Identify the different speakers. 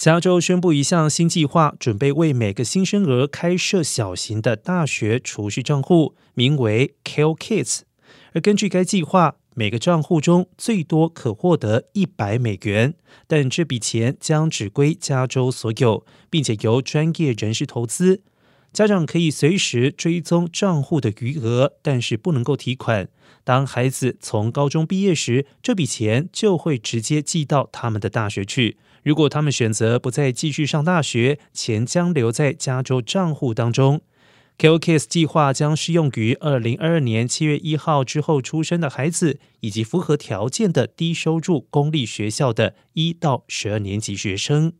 Speaker 1: 加州宣布一项新计划，准备为每个新生儿开设小型的大学储蓄账户，名为 Care Kids。而根据该计划，每个账户中最多可获得一百美元，但这笔钱将只归加州所有，并且由专业人士投资。家长可以随时追踪账户的余额，但是不能够提款。当孩子从高中毕业时，这笔钱就会直接寄到他们的大学去。如果他们选择不再继续上大学，钱将留在加州账户当中。KOKS 计划将适用于二零二二年七月一号之后出生的孩子，以及符合条件的低收入公立学校的一到十二年级学生。